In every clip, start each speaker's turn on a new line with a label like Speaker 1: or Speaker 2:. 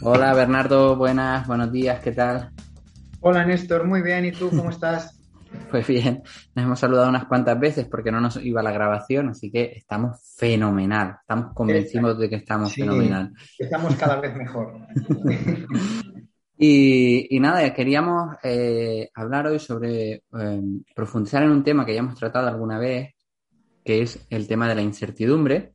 Speaker 1: Hola Bernardo, buenas, buenos días, ¿qué tal?
Speaker 2: Hola Néstor, muy bien, ¿y tú cómo estás?
Speaker 1: Pues bien, nos hemos saludado unas cuantas veces porque no nos iba la grabación, así que estamos fenomenal, estamos convencidos de que estamos fenomenal.
Speaker 2: Estamos cada vez mejor.
Speaker 1: y, nada, queríamos eh, hablar hoy sobre eh, profundizar en un tema que ya hemos tratado alguna vez, que es el tema de la incertidumbre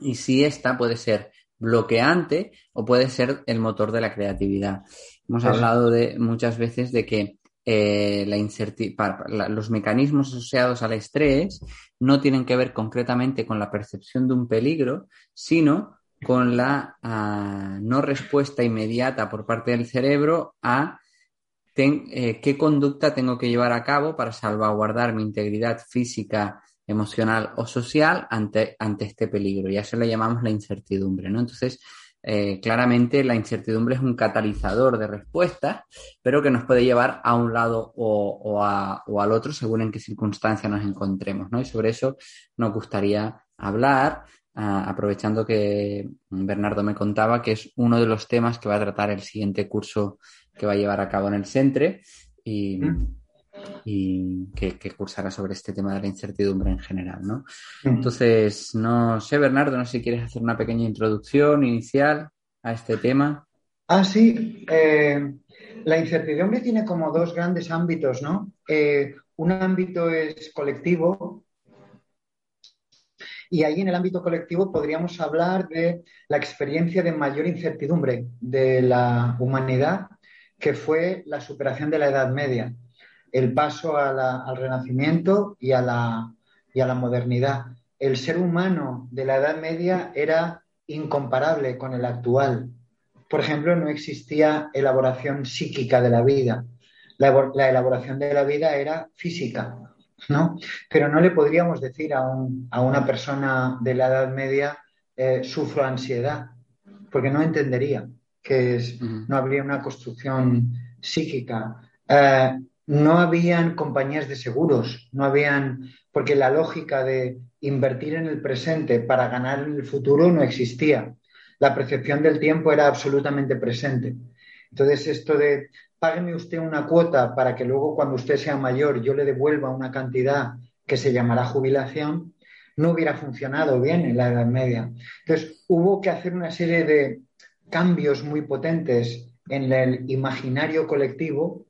Speaker 1: y si esta puede ser bloqueante o puede ser el motor de la creatividad. Hemos hablado de, muchas veces de que eh, la los mecanismos asociados al estrés no tienen que ver concretamente con la percepción de un peligro, sino con la ah, no respuesta inmediata por parte del cerebro a eh, qué conducta tengo que llevar a cabo para salvaguardar mi integridad física, emocional o social ante, ante este peligro. Y a eso le llamamos la incertidumbre, ¿no? Entonces, eh, claramente la incertidumbre es un catalizador de respuestas, pero que nos puede llevar a un lado o, al otro según en qué circunstancia nos encontremos, ¿no? Y sobre eso nos gustaría hablar, ah, aprovechando que Bernardo me contaba que es uno de los temas que va a tratar el siguiente curso que va a llevar a cabo en el Centre. Y, y que, cursará sobre este tema de la incertidumbre en general, ¿no? Entonces, no sé, Bernardo, no sé si quieres hacer una pequeña introducción inicial a este tema.
Speaker 2: Ah, sí. Eh, la incertidumbre tiene como dos grandes ámbitos, ¿no? Eh, un ámbito es colectivo y ahí en el ámbito colectivo podríamos hablar de la experiencia de mayor incertidumbre de la humanidad, que fue la superación de la Edad Media el paso al Renacimiento y a, la, y a la modernidad. El ser humano de la Edad Media era incomparable con el actual. Por ejemplo, no existía elaboración psíquica de la vida. La, elaboración de la vida era física, ¿no? Pero no le podríamos decir a, una persona de la Edad Media eh, sufro ansiedad, porque no entendería que es, no habría una construcción psíquica. Eh, no habían compañías de seguros, no habían, porque la lógica de invertir en el presente para ganar en el futuro no existía. La percepción del tiempo era absolutamente presente. Entonces, esto de págueme usted una cuota para que luego cuando usted sea mayor yo le devuelva una cantidad que se llamará jubilación, no hubiera funcionado bien en la Edad Media. Entonces, hubo que hacer una serie de cambios muy potentes en el imaginario colectivo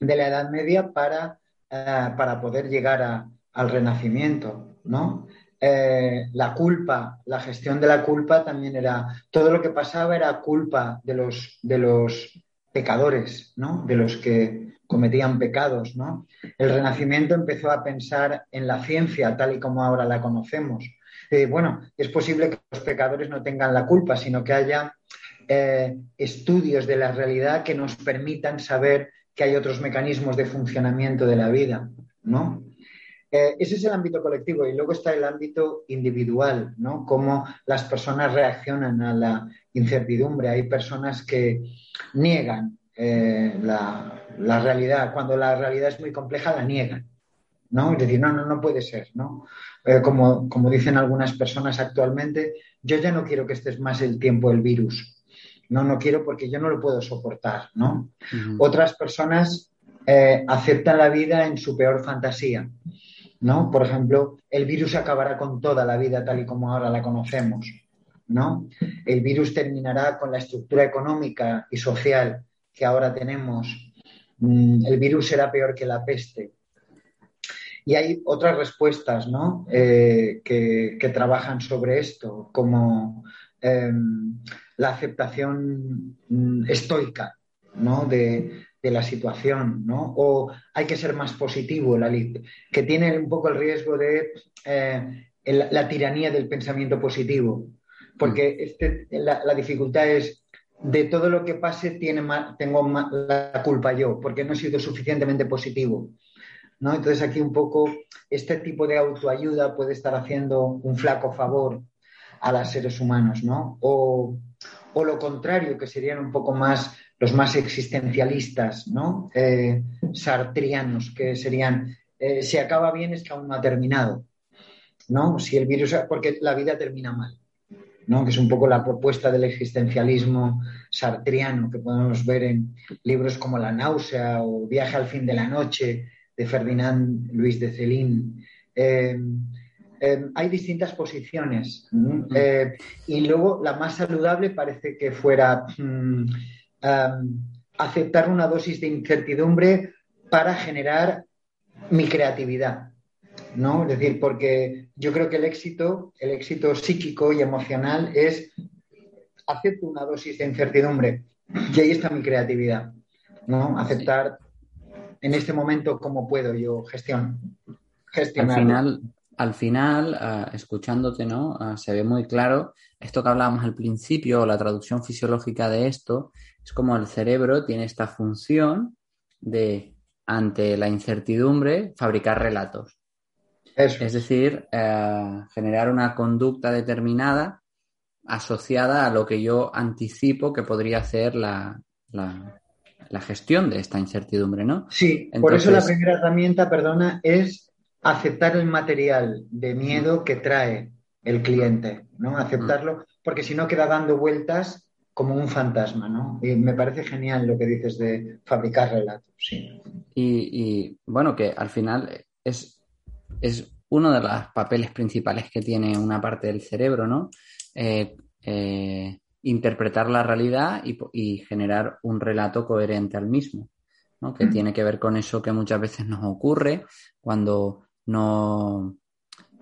Speaker 2: de la Edad Media para, eh, para poder llegar al Renacimiento, ¿no? Eh, la culpa, la gestión de la culpa también era, todo lo que pasaba era culpa de los, de los pecadores, ¿no? De los que cometían pecados, ¿no? El Renacimiento empezó a pensar en la ciencia tal y como ahora la conocemos. Eh, bueno, es posible que los pecadores no tengan la culpa, sino que haya estudios de la realidad que nos permitan saber que hay otros mecanismos de funcionamiento de la vida, ¿no? Eh, ese es el ámbito colectivo y luego está el ámbito individual, ¿no? Cómo las personas reaccionan a la incertidumbre. Hay personas que niegan eh, la, realidad. Cuando la realidad es muy compleja, la niegan, ¿no? Es decir, no, no, no puede ser, ¿no? Eh, como, como dicen algunas personas actualmente, yo ya no quiero que estés más el tiempo el virus, no, no quiero porque yo no lo puedo soportar, ¿no? Otras personas eh, aceptan la vida en su peor fantasía, ¿no? Por ejemplo, el virus acabará con toda la vida tal y como ahora la conocemos, ¿no? El virus terminará con la estructura económica y social que ahora tenemos. Mm, el virus será peor que la peste. Y hay otras respuestas ¿no? Eh, que, trabajan sobre esto, como em, la aceptación mm, estoica ¿no? de, la situación, ¿no? o hay que ser más positivo, la que tiene un poco el riesgo de eh, la tiranía del pensamiento positivo, porque mm. este, la, dificultad es de todo lo que pase tiene tengo la culpa yo, porque no he sido suficientemente positivo. ¿no? Entonces aquí un poco este tipo de autoayuda puede estar haciendo un flaco favor a los seres humanos, ¿no? O, lo contrario, que serían un poco más los más existencialistas, ¿no? Eh, sartrianos, que serían, eh, si acaba bien es que aún no ha terminado, ¿no? Si el virus, porque la vida termina mal, ¿no? Que es un poco la propuesta del existencialismo sartriano que podemos ver en libros como La náusea o Viaje al fin de la noche, de Ferdinand Luis de Celín. Eh, eh, hay distintas posiciones eh, y luego la más saludable parece que fuera mm, aceptar una dosis de incertidumbre para generar mi creatividad. ¿no? Es decir, porque yo creo que el éxito, el éxito psíquico y emocional es acepto una dosis de incertidumbre y ahí está mi creatividad, ¿no? Aceptar en este momento cómo puedo yo gestionar.
Speaker 1: Al final, al final ah, escuchándote, ¿no? Ah, se ve muy claro esto que hablábamos al principio, la traducción fisiológica de esto, es como el cerebro tiene esta función de, ante la incertidumbre, fabricar relatos. Es decir, eh, generar una conducta determinada asociada a lo que yo anticipo que podría hacer la, la gestión de esta incertidumbre, ¿no?
Speaker 2: Sí, por eso la primera herramienta, perdona, es aceptar el material de miedo que trae el cliente, ¿no? Aceptarlo, porque si no queda dando vueltas como un fantasma, ¿no? Y me parece genial lo que dices de fabricar relatos, sí.
Speaker 1: Y, bueno, que al final es, es uno de los papeles principales que tiene una parte del cerebro, ¿no? Eh, eh, interpretar la realidad y, generar un relato coherente al mismo, ¿no? que mm. tiene que ver con eso que muchas veces nos ocurre cuando no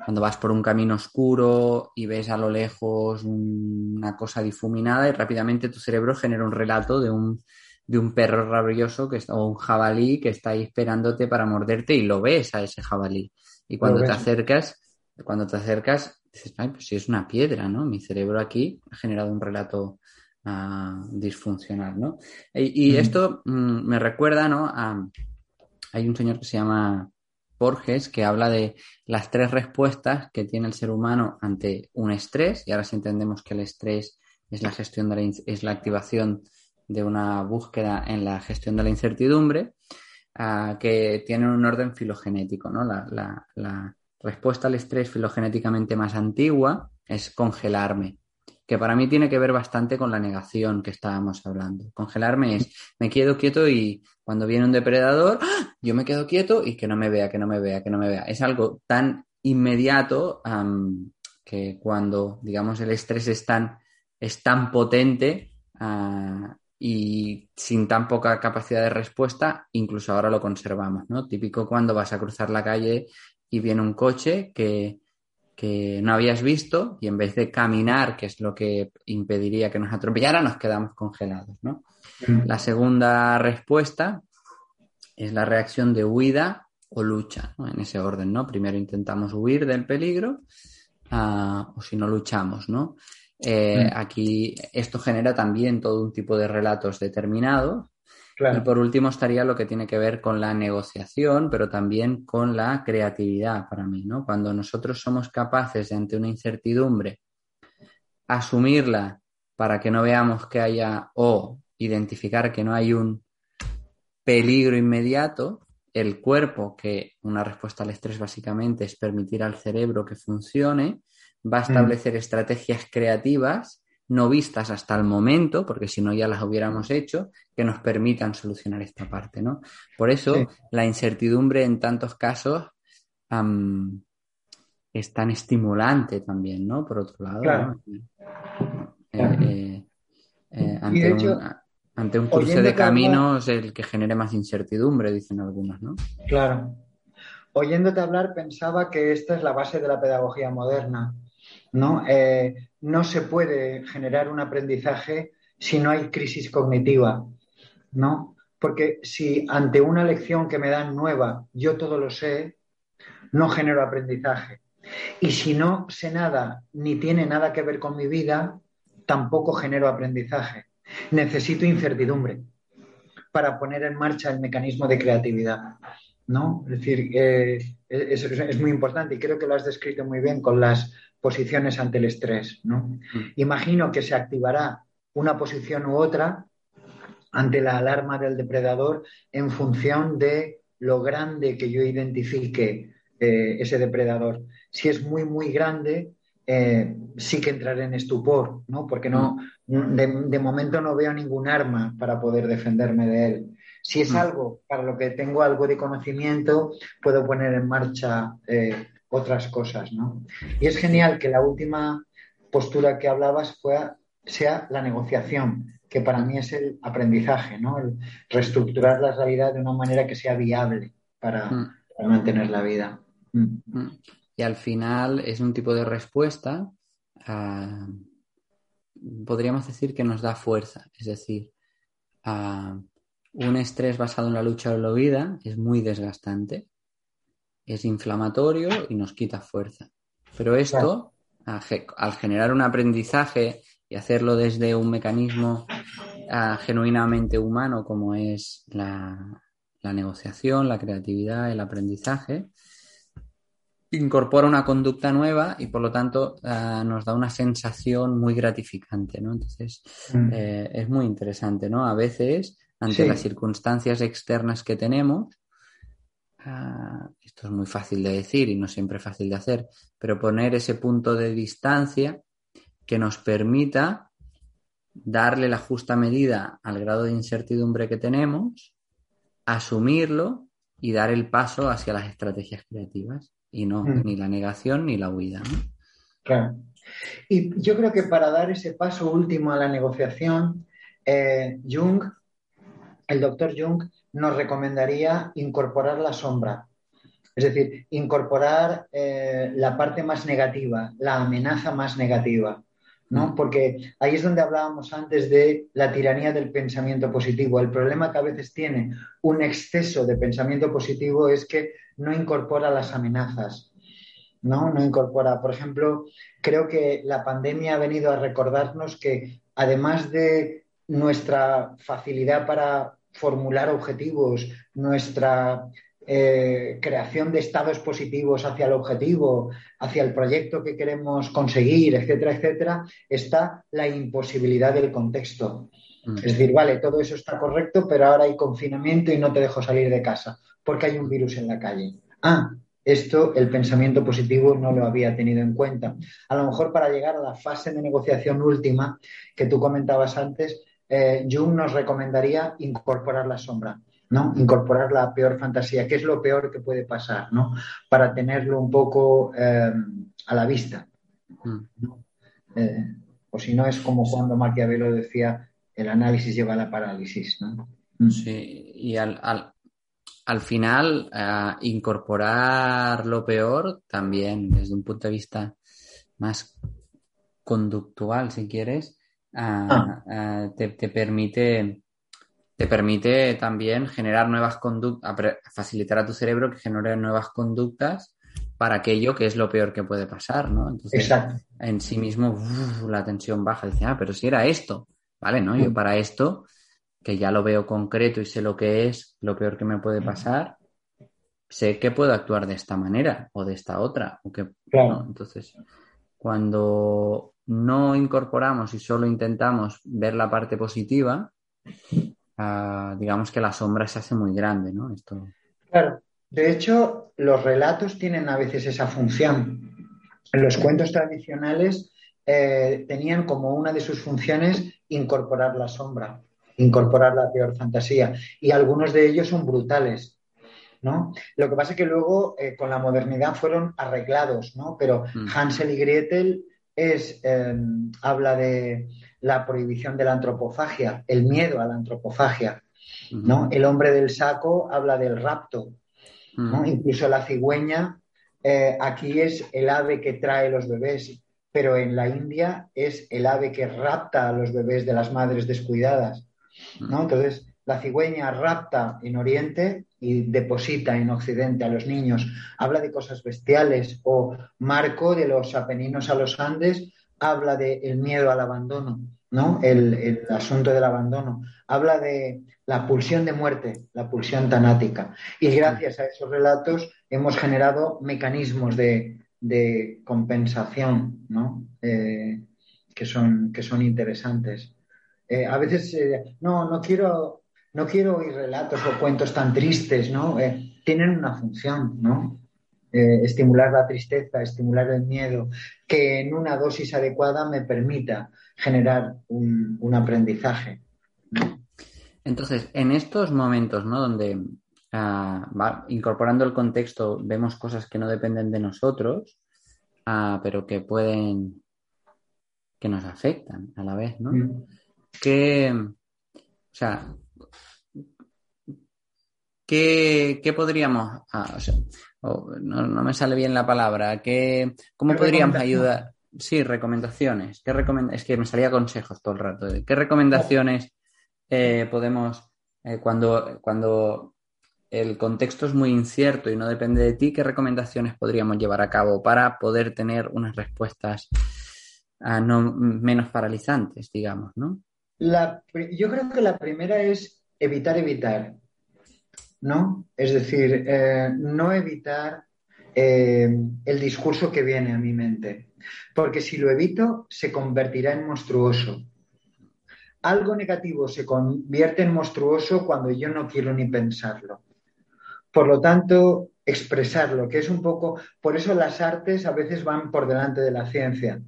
Speaker 1: cuando vas por un camino oscuro y ves a lo lejos una cosa difuminada y rápidamente tu cerebro genera un relato de un, de un perro rabioso que está, o un jabalí que está ahí esperándote para morderte y lo ves a ese jabalí. Y cuando te acercas, cuando te acercas, dices, ay, pues si es una piedra, ¿no? Mi cerebro aquí ha generado un relato ah, disfuncional, ¿no? Y, esto mm, me recuerda, ¿no? A, hay un señor que se llama Borges que habla de las tres respuestas que tiene el ser humano ante un estrés, y ahora si entendemos que el estrés es la gestión de la, es la activación de una búsqueda en la gestión de la incertidumbre, ah, que tienen un orden filogenético, ¿no? la, respuesta al estrés filogenéticamente más antigua es congelarme, que para mí tiene que ver bastante con la negación que estábamos hablando. Congelarme es, me quedo quieto y cuando viene un depredador, ¡ah! yo me quedo quieto y que no me vea, que no me vea, que no me vea. Es algo tan inmediato que cuando, digamos, el estrés es tan, es tan potente ah, y sin tan poca capacidad de respuesta, incluso ahora lo conservamos, ¿no? Típico cuando vas a cruzar la calle y viene un coche que, no habías visto y en vez de caminar, que es lo que impediría que nos atropellara, nos quedamos congelados. ¿no? Mm. La segunda respuesta es la reacción de huida o lucha, en ese orden. ¿no? Primero intentamos huir del peligro ah, o si no luchamos. ¿no? Eh, mm. Aquí esto genera también todo un tipo de relatos determinados y por último estaría lo que tiene que ver con la negociación, pero también con la creatividad para mí, ¿no? Cuando nosotros somos capaces de ante una incertidumbre asumirla para que no veamos que haya o identificar que no hay un peligro inmediato, el cuerpo, que una respuesta al estrés básicamente es permitir al cerebro que funcione, va a mm. establecer estrategias creativas no vistas hasta el momento, porque si no ya las hubiéramos hecho, que nos permitan solucionar esta parte, ¿no? Por eso la incertidumbre en tantos casos es tan estimulante también, ¿no? Por otro lado, eh, eh, eh, ante, un, cruce de caminos el que genere más incertidumbre, dicen algunos, ¿no?
Speaker 2: Claro. oyéndote hablar pensaba que esta es la base de la pedagogía moderna, ¿no? Eh, no se puede generar un aprendizaje si no hay crisis cognitiva, ¿no? Porque si ante una lección que me dan nueva yo todo lo sé, no genero aprendizaje. Y si no sé nada ni tiene nada que ver con mi vida, tampoco genero aprendizaje. Necesito incertidumbre para poner en marcha el mecanismo de creatividad. ¿no? Es decir, eh, es, muy importante y creo que lo has descrito muy bien con las posiciones ante el estrés. ¿no? Mm. Imagino que se activará una posición u otra ante la alarma del depredador en función de lo grande que yo identifique eh, ese depredador. Si es muy, muy grande, eh, sí que entraré en estupor, ¿no? Porque no, mm. de, momento no veo ningún arma para poder defenderme de él. Si es mm. algo para lo que tengo algo de conocimiento, puedo poner en marcha eh, otras cosas, ¿no? Y es genial que la última postura que hablabas sea la negociación, que para mí es el aprendizaje, ¿no? El reestructurar la realidad de una manera que sea viable para, mm. mantener la vida.
Speaker 1: Y al final es un tipo de respuesta, ah, podríamos decir que nos da fuerza. Es decir, ah, un estrés basado en la lucha o la vida es muy desgastante, es inflamatorio y nos quita fuerza. Pero esto, al generar un aprendizaje y hacerlo desde un mecanismo ah, genuinamente humano como es la negociación, la creatividad, el aprendizaje, incorpora una conducta nueva y por lo tanto eh, nos da una sensación muy gratificante, ¿no? Entonces mm. eh, es muy interesante, ¿no? A veces, ante las circunstancias externas que tenemos, ah, esto es muy fácil de decir y no siempre fácil de hacer, pero poner ese punto de distancia que nos permita darle la justa medida al grado de incertidumbre que tenemos, asumirlo y dar el paso hacia las estrategias creativas y no mm. ni la negación ni la huida.
Speaker 2: Claro. Y yo creo que para dar ese paso último a la negociación, eh, Jung, el doctor Jung, nos recomendaría incorporar la sombra. Es decir, incorporar eh, la parte más negativa, la amenaza más negativa. ¿no? Mm. Porque ahí es donde hablábamos antes de la tiranía del pensamiento positivo. El problema que a veces tiene un exceso de pensamiento positivo es que no incorpora las amenazas. ¿no? no incorpora. Por ejemplo, creo que la pandemia ha venido a recordarnos que además de nuestra facilidad para formular objetivos, nuestra eh, creación de estados positivos hacia el objetivo, hacia el proyecto que queremos conseguir, etcétera, etcétera, está la imposibilidad del contexto. Mm. Es decir, vale, todo eso está correcto, pero ahora hay confinamiento y no te dejo salir de casa porque hay un virus en la calle. Ah, esto el pensamiento positivo no lo había tenido en cuenta. A lo mejor para llegar a la fase de negociación última que tú comentabas antes, eh, Jung nos recomendaría incorporar la sombra. ¿no? Incorporar la peor fantasía, qué es lo peor que puede pasar, ¿no? Para tenerlo un poco eh, a la vista. Mm. Eh, o si no, es como cuando Maquiavelo decía, el análisis lleva a la parálisis, ¿no?
Speaker 1: Mm. Sí, y al, al, final, eh, incorporar lo peor también, desde un punto de vista más conductual, si quieres, ah. te, te permite te permite también generar nuevas conductas, facilitar a tu cerebro que genere nuevas conductas para aquello que es lo peor que puede pasar, ¿no? Entonces, en sí mismo, la tensión baja. Dice, ah, pero si era esto, ¿vale? ¿No? Yo mm. para esto, que ya lo veo concreto y sé lo que es, lo peor que me puede pasar, sé que puedo actuar de esta manera o de esta otra. O que, Entonces, cuando no incorporamos y solo intentamos ver la parte positiva, digamos que la sombra se hace muy grande, ¿no? Esto...
Speaker 2: Claro, de hecho, los relatos tienen a veces esa función. Los cuentos tradicionales eh, tenían como una de sus funciones incorporar la sombra, incorporar la peor fantasía, y algunos de ellos son brutales. ¿no? Lo que pasa es que luego eh, con la modernidad fueron arreglados, ¿no? Pero mm. Hansel y Gretel es, eh, habla de, la prohibición de la antropofagia, el miedo a la antropofagia. ¿no? El hombre del saco habla del rapto. Incluso la cigüeña, eh, aquí es el ave que trae los bebés, pero en la India es el ave que rapta a los bebés de las madres descuidadas. ¿no? Entonces, la cigüeña rapta en Oriente y deposita en Occidente a los niños. Habla de cosas bestiales o Marco de los Apeninos a los Andes habla del miedo al abandono, ¿no? El, asunto del abandono. Habla de la pulsión de muerte, la pulsión tanática. Y gracias a esos relatos hemos generado mecanismos de, compensación, ¿no? Eh, que, son, que son interesantes. Eh, a veces, eh, no, no quiero, no quiero oír relatos o cuentos tan tristes, ¿no? tienen una función, ¿no? Eh, estimular la tristeza, estimular el miedo, que en una dosis adecuada me permita generar un, aprendizaje.
Speaker 1: Entonces, en estos momentos, ¿no? Donde ah, incorporando el contexto vemos cosas que no dependen de nosotros, ah, pero que pueden, que nos afectan a la vez, ¿no? Mm. Que, o sea, ¿qué, podríamos, ah, no, me sale bien la palabra. ¿Qué, ¿Cómo podríamos ayudar? Sí, recomendaciones. ¿Qué es que me salía consejos todo el rato. ¿Qué recomendaciones eh, podemos, eh, cuando, cuando el contexto es muy incierto y no depende de ti, qué recomendaciones podríamos llevar a cabo para poder tener unas respuestas ah, no, menos paralizantes, digamos, ¿no?
Speaker 2: yo creo que la primera es evitar evitar. ¿No? Es decir, eh, no evitar eh, el discurso que viene a mi mente, porque si lo evito, se convertirá en monstruoso. Algo negativo se convierte en monstruoso cuando yo no quiero ni pensarlo. Por lo tanto, expresarlo, que es un poco, por eso las artes a veces van por delante de la ciencia,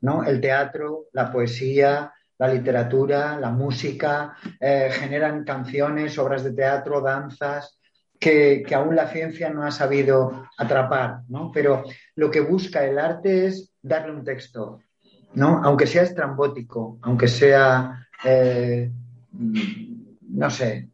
Speaker 2: ¿no? El teatro, la poesía, la literatura, la música, eh, generan canciones, obras de teatro, danzas, que, aún la ciencia no ha sabido atrapar, ¿no? Pero lo que busca el arte es darle un texto, ¿no? Aunque sea estrambótico, aunque sea, eh, no sé,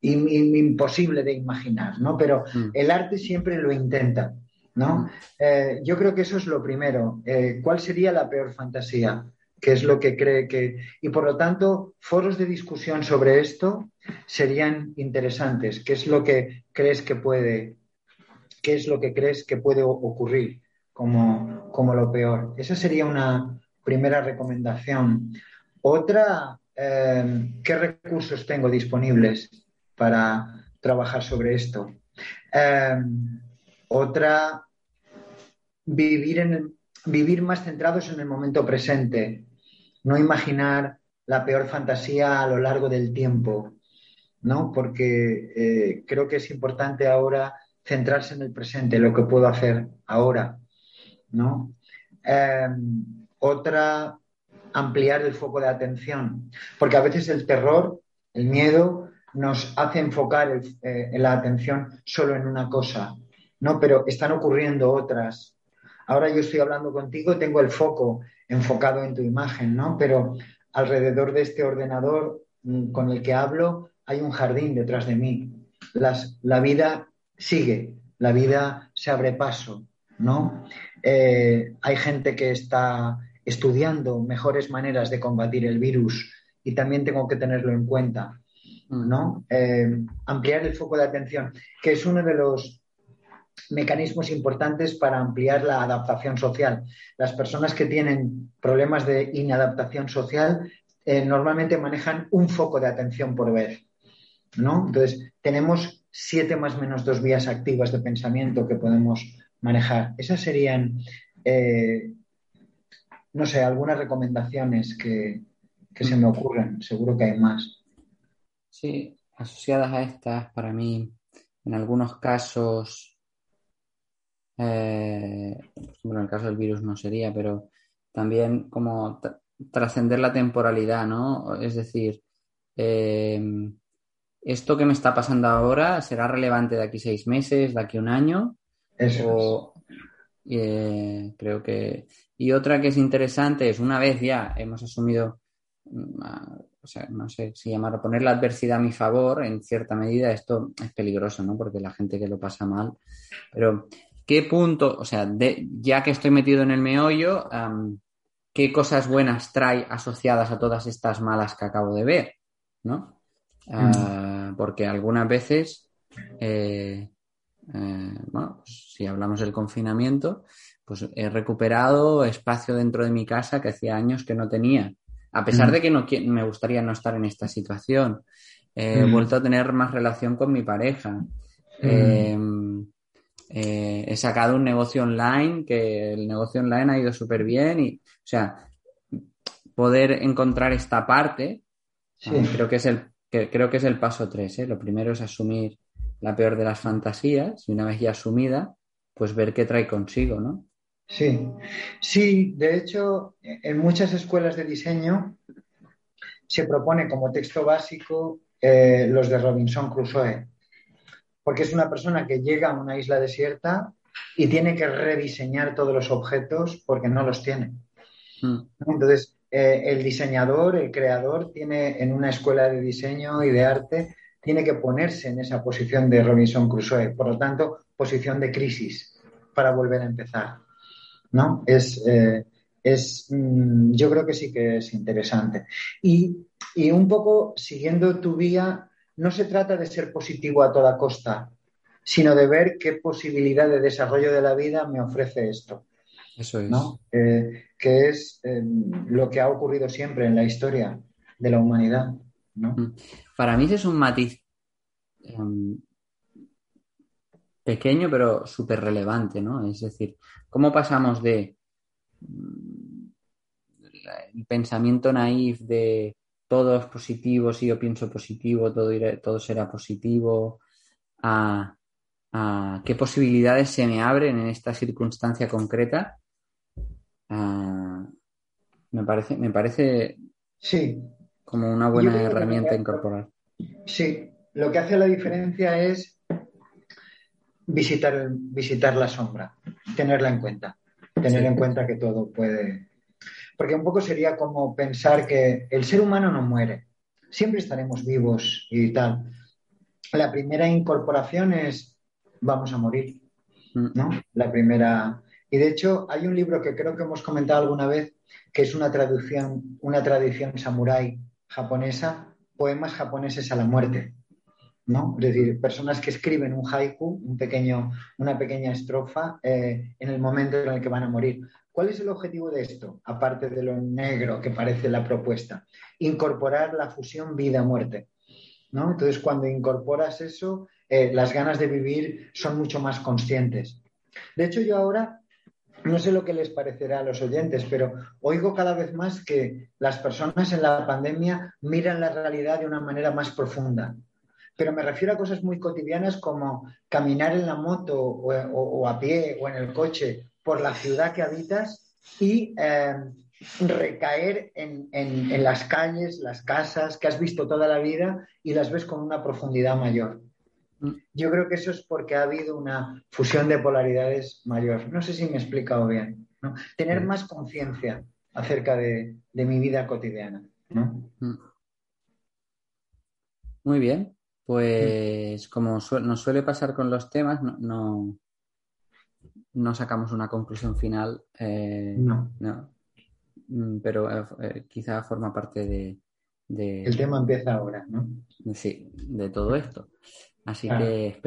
Speaker 2: imposible de imaginar, ¿no? Pero mm. el arte siempre lo intenta, ¿no? Mm. Eh, yo creo que eso es lo primero. ¿Cuál sería la peor fantasía? Qué es lo que cree que... Y por lo tanto, foros de discusión sobre esto serían interesantes. ¿Qué es lo que crees que puede, qué es lo que crees que puede ocurrir como, como lo peor? Esa sería una primera recomendación. Otra, em, ¿qué recursos tengo disponibles para trabajar sobre esto? Em, otra, vivir en vivir más centrados en el momento presente, no imaginar la peor fantasía a lo largo del tiempo, ¿no? Porque eh, creo que es importante ahora centrarse en el presente, lo que puedo hacer ahora, ¿no? Em, otra, ampliar el foco de atención, porque a veces el terror, el miedo, nos hace enfocar eh, la atención solo en una cosa, ¿no? Pero están ocurriendo otras Ahora yo estoy hablando contigo, tengo el foco enfocado en tu imagen, ¿no? Pero alrededor de este ordenador mm, con el que hablo hay un jardín detrás de mí. la vida sigue, la vida se abre paso, ¿no? Eh, hay gente que está estudiando mejores maneras de combatir el virus y también tengo que tenerlo en cuenta, ¿no? Eh, ampliar el foco de atención, que es uno de los mecanismos importantes para ampliar la adaptación social. Las personas que tienen problemas de inadaptación social eh, normalmente manejan un foco de atención por vez. ¿no? Entonces, tenemos siete más menos dos vías activas de pensamiento que podemos manejar. Esas serían, eh, no sé, algunas recomendaciones que, que se me ocurren. Seguro que hay más.
Speaker 1: Sí, asociadas a estas, para mí, en algunos casos eh, bueno, en el caso del virus no sería, pero también como trascender la temporalidad, ¿no? Es decir, eh, esto que me está pasando ahora será relevante de aquí seis meses, de aquí un año.
Speaker 2: Eso
Speaker 1: eh, creo que. Y otra que es interesante es una vez ya hemos asumido mm, o sea, no sé si llamarlo, poner la adversidad a mi favor, en cierta medida esto es peligroso, ¿no? Porque la gente que lo pasa mal, pero ¿qué punto, o sea, ya que estoy metido en el meollo, qué cosas buenas trae asociadas a todas estas malas que acabo de ver, ¿no? Ah, mm. porque algunas veces, eh, eh, bueno, pues, si hablamos del confinamiento, pues he recuperado espacio dentro de mi casa que hacía años que no tenía. A pesar mm. de que no me gustaría no estar en esta situación, he mm. vuelto a tener más relación con mi pareja. Em, eh, he sacado un negocio online que el negocio online ha ido súper bien y, o sea, poder encontrar esta parte, creo, que es el, creo que es el paso tres. ¿eh? Lo primero es asumir la peor de las fantasías y una vez ya asumida, pues ver qué trae consigo, ¿no?
Speaker 2: Sí, sí, de hecho, en muchas escuelas de diseño se propone como texto básico eh, los de Robinson Crusoe porque es una persona que llega a una isla desierta y tiene que rediseñar todos los objetos porque no los tiene. Hmm. Entonces, eh, el diseñador, el creador, tiene en una escuela de diseño y de arte, tiene que ponerse en esa posición de Robinson Crusoe, por lo tanto, posición de crisis para volver a empezar. ¿No? Es, eh, es mm, yo creo que sí que es interesante. Y, y un poco siguiendo tu vía, no se trata de ser positivo a toda costa, sino de ver qué posibilidad de desarrollo de la vida me ofrece esto.
Speaker 1: Eso es.
Speaker 2: que es em, lo que ha ocurrido siempre en la historia de la humanidad. Mm.
Speaker 1: Para mí ese es un matiz em, pequeño pero súper relevante, ¿no? Es decir, ¿cómo pasamos de mm, el pensamiento naif de todo es positivo, si yo pienso positivo, todo, todo será positivo, a, qué posibilidades se me abren en esta circunstancia concreta, me parece, me parece
Speaker 2: sí.
Speaker 1: como una buena herramienta incorporar.
Speaker 2: Sí, lo que hace la diferencia es visitar, visitar la sombra, tenerla en cuenta, tener en cuenta que todo puede, porque un poco sería como pensar que el ser humano no muere, siempre estaremos vivos y tal. La primera incorporación es vamos a morir, ¿no? La primera. Y de hecho, hay un libro que creo que hemos comentado alguna vez, que es una traducción, una tradición samurái japonesa, poemas japoneses a la muerte. ¿No? Es decir, personas que escriben un haiku, un pequeño, una pequeña estrofa, eh, en el momento en el que van a morir. ¿Cuál es el objetivo de esto, aparte de lo negro que parece la propuesta? Incorporar la fusión vida-muerte. ¿no? Entonces, cuando incorporas eso, eh, las ganas de vivir son mucho más conscientes. De hecho, yo ahora no sé lo que les parecerá a los oyentes, pero oigo cada vez más que las personas en la pandemia miran la realidad de una manera más profunda. Pero me refiero a cosas muy cotidianas como caminar en la moto o a pie o en el coche por la ciudad que habitas y eh, recaer en, las calles, las casas que has visto toda la vida y las ves con una profundidad mayor. Yo creo que eso es porque ha habido una fusión de polaridades mayor. No sé si me he explicado bien. Tener más conciencia acerca de, mi vida cotidiana. Mm.
Speaker 1: Muy bien. Pues como nos suele pasar con los temas, no, no sacamos una conclusión final. Eh, no. Mm, pero eh, eh, quizá forma parte de,
Speaker 2: El tema empieza ahora, ¿no?
Speaker 1: Sí, de todo esto. Así que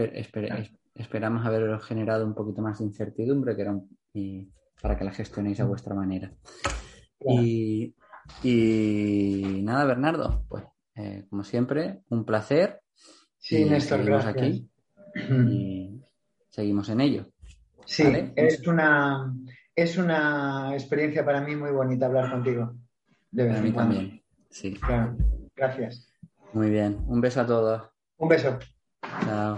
Speaker 1: esperamos haberos generado un poquito más de incertidumbre que era para que la gestionéis a vuestra manera. Y, nada, Bernardo, pues como siempre, un placer.
Speaker 2: Sí, Néstor, gracias.
Speaker 1: aquí y seguimos en ello.
Speaker 2: Sí, es, una, es una experiencia para mí muy bonita hablar contigo.
Speaker 1: De vez mí también, sí.
Speaker 2: gracias.
Speaker 1: Muy bien, un beso a todos.
Speaker 2: Un beso.
Speaker 1: Chao.